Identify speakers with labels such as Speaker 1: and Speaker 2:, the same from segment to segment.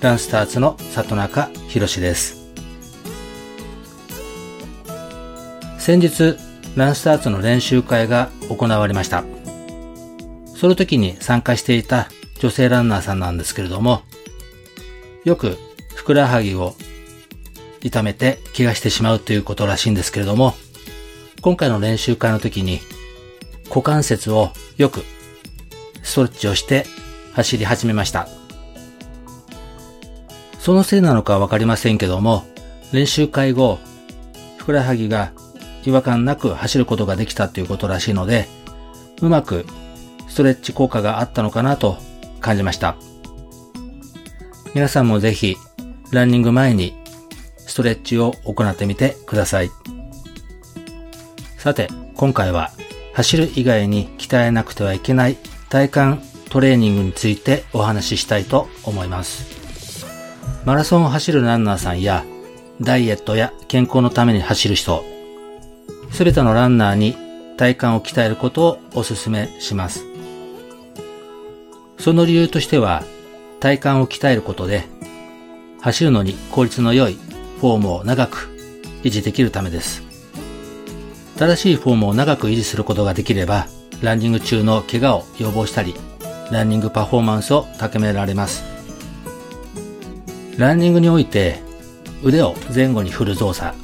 Speaker 1: ランスターズの里中博です先日ランスターズの練習会が行われましたその時に参加していた女性ランナーさんなんですけれどもよくふくらはぎを痛めて怪我してしまうということらしいんですけれども、今回の練習会の時に股関節をよくストレッチをして走り始めました。そのせいなのかわかりませんけども、練習会後、ふくらはぎが違和感なく走ることができたということらしいので、うまくストレッチ効果があったのかなと感じました。皆さんもぜひ、ランニング前にストレッチを行ってみてください。さて、今回は走る以外に鍛えなくてはいけない体幹トレーニングについてお話ししたいと思います。マラソンを走るランナーさんやダイエットや健康のために走る人、すべてのランナーに体幹を鍛えることをお勧めします。その理由としては体幹を鍛えることで走るのに効率の良いフォームを長く維持できるためです。正しいフォームを長く維持することができれば、ランニング中の怪我を予防したり、ランニングパフォーマンスを高められます。ランニングにおいて、腕を前後に振る動作、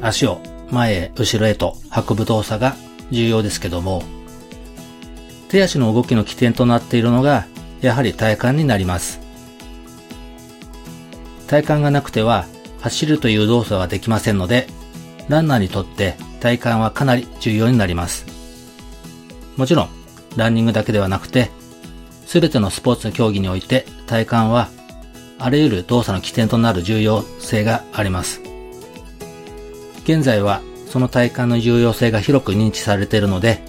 Speaker 1: 足を前へ後ろへと運ぶ動作が重要ですけども、手足の動きの起点となっているのが、やはり体幹になります。体幹がなくては走るという動作はできませんので、ランナーにとって体幹はかなり重要になります。もちろん、ランニングだけではなくて、すべてのスポーツの競技において体幹はあらゆる動作の起点となる重要性があります。現在はその体幹の重要性が広く認知されているので、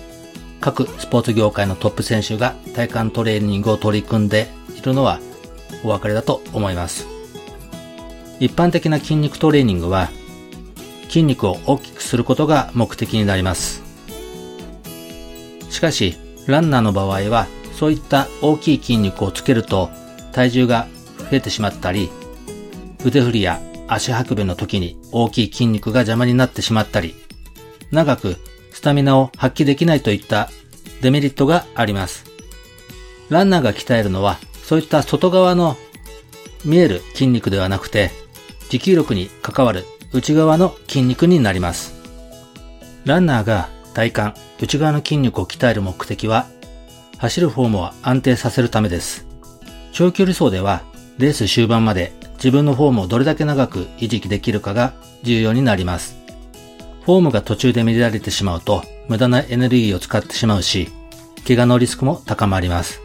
Speaker 1: 各スポーツ業界のトップ選手が体幹トレーニングを取り組んでいるのはお分かりだと思います。一般的な筋肉トレーニングは筋肉を大きくすることが目的になります。しかし、ランナーの場合はそういった大きい筋肉をつけると体重が増えてしまったり、腕振りや足運びの時に大きい筋肉が邪魔になってしまったり、長くスタミナを発揮できないといったデメリットがあります。ランナーが鍛えるのはそういった外側の見える筋肉ではなくて持久力に関わる内側の筋肉になります。ランナーが体幹、内側の筋肉を鍛える目的は、走るフォームを安定させるためです。長距離走では、レース終盤まで自分のフォームをどれだけ長く維持できるかが重要になります。フォームが途中で乱れてしまうと、無駄なエネルギーを使ってしまうし、怪我のリスクも高まります。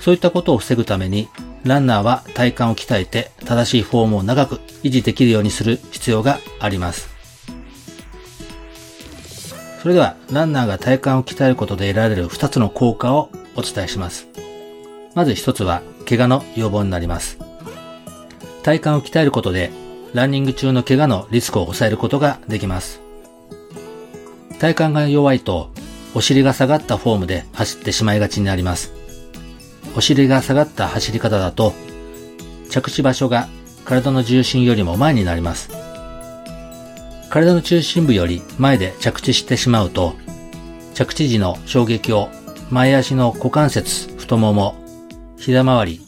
Speaker 1: そういったことを防ぐために、ランナーは体幹を鍛えて正しいフォームを長く維持できるようにする必要があります。それでは、ランナーが体幹を鍛えることで得られる2つの効果をお伝えします。まず1つは、怪我の予防になります。体幹を鍛えることで、ランニング中の怪我のリスクを抑えることができます。体幹が弱いと、お尻が下がったフォームで走ってしまいがちになります。お尻が下がった走り方だと、着地場所が体の重心よりも前になります。体の中心部より前で着地してしまうと、着地時の衝撃を前足の股関節、太もも、膝周り、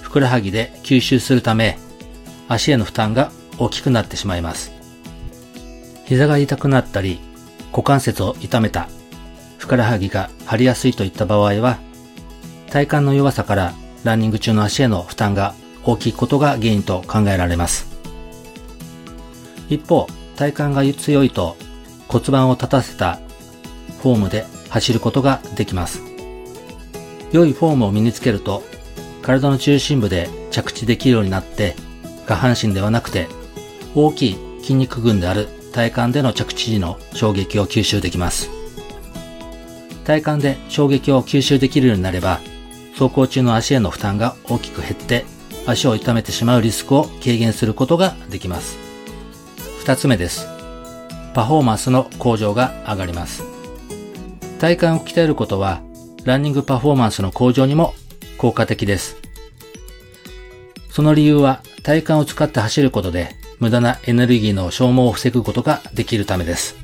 Speaker 1: ふくらはぎで吸収するため、足への負担が大きくなってしまいます。膝が痛くなったり、股関節を痛めた、ふくらはぎが張りやすいといった場合は、体幹の弱さからランニング中の足への負担が大きいことが原因と考えられます。一方、体幹が強いと骨盤を立たせたフォームで走ることができます。良いフォームを身につけると体の中心部で着地できるようになって下半身ではなくて大きい筋肉群である体幹での着地時の衝撃を吸収できます。体幹で衝撃を吸収できるようになれば走行中の足への負担が大きく減って足を痛めてしまうリスクを軽減することができます。二つ目です。パフォーマンスの向上が上がります。体幹を鍛えることはランニングパフォーマンスの向上にも効果的です。その理由は体幹を使って走ることで無駄なエネルギーの消耗を防ぐことができるためです。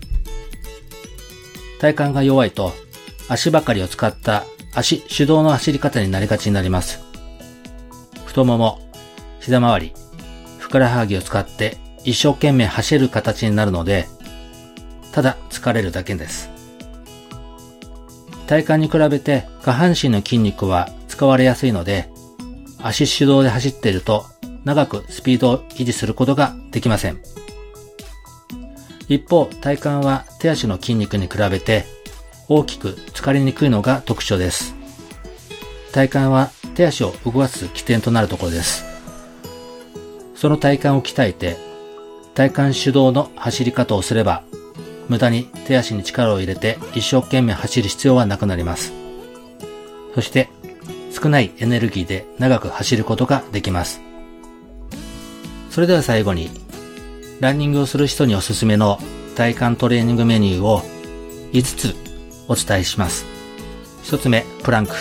Speaker 1: 体幹が弱いと足ばかりを使った足手動の走り方になりがちになります。太もも、膝周り、ふくらはぎを使って一生懸命走る形になるので、ただ疲れるだけです。体幹に比べて下半身の筋肉は使われやすいので、足手動で走っていると長くスピードを維持することができません。一方、体幹は手足の筋肉に比べて大きく疲れにくいのが特徴です。体幹は手足を動かす起点となるところです。その体幹を鍛えて、体幹主導の走り方をすれば、無駄に手足に力を入れて一生懸命走る必要はなくなります。そして、少ないエネルギーで長く走ることができます。それでは最後に、ランニングをする人におすすめの体幹トレーニングメニューを5つお伝えします。1つ目、プランク。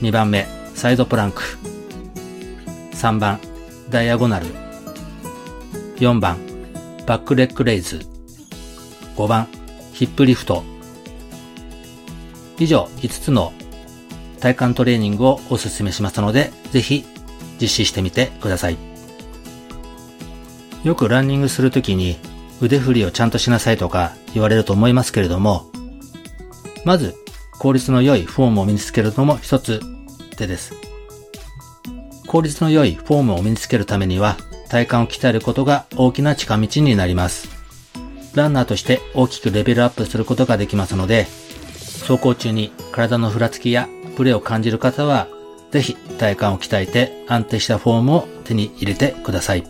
Speaker 1: 2番目、サイドプランク。3番、ダイアゴナル。4番、バックレッグレイズ。5番、ヒップリフト。以上5つの体幹トレーニングをお勧めしますので、ぜひ実施してみてください。よくランニングするときに腕振りをちゃんとしなさいとか言われると思いますけれども、まず効率の良いフォームを身につけるのも一つ手です。効率の良いフォームを身につけるためには体幹を鍛えることが大きな近道になります。ランナーとして大きくレベルアップすることができますので、走行中に体のふらつきやブレを感じる方は、ぜひ体幹を鍛えて安定したフォームを手に入れてください。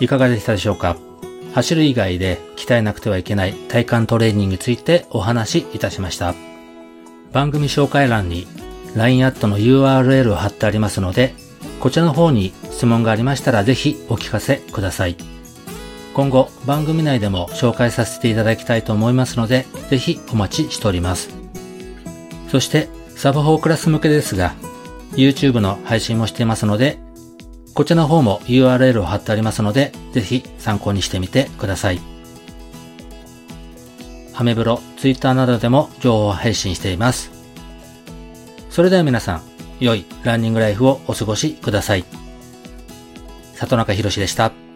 Speaker 1: いかがでしたでしょうか？走る以外で鍛えなくてはいけない体幹トレーニングについてお話しいたしました。番組紹介欄に LINE アットの URL を貼ってありますので、こちらの方に質問がありましたらぜひお聞かせください。今後番組内でも紹介させていただきたいと思いますので、ぜひお待ちしております。そしてサブ4クラス向けですが、YouTube の配信もしていますので、こちらの方も URL を貼ってありますので、ぜひ参考にしてみてください。アメブロ、Twitter などでも情報配信しています。それでは皆さん、良いランニングライフをお過ごしください。里中博でした。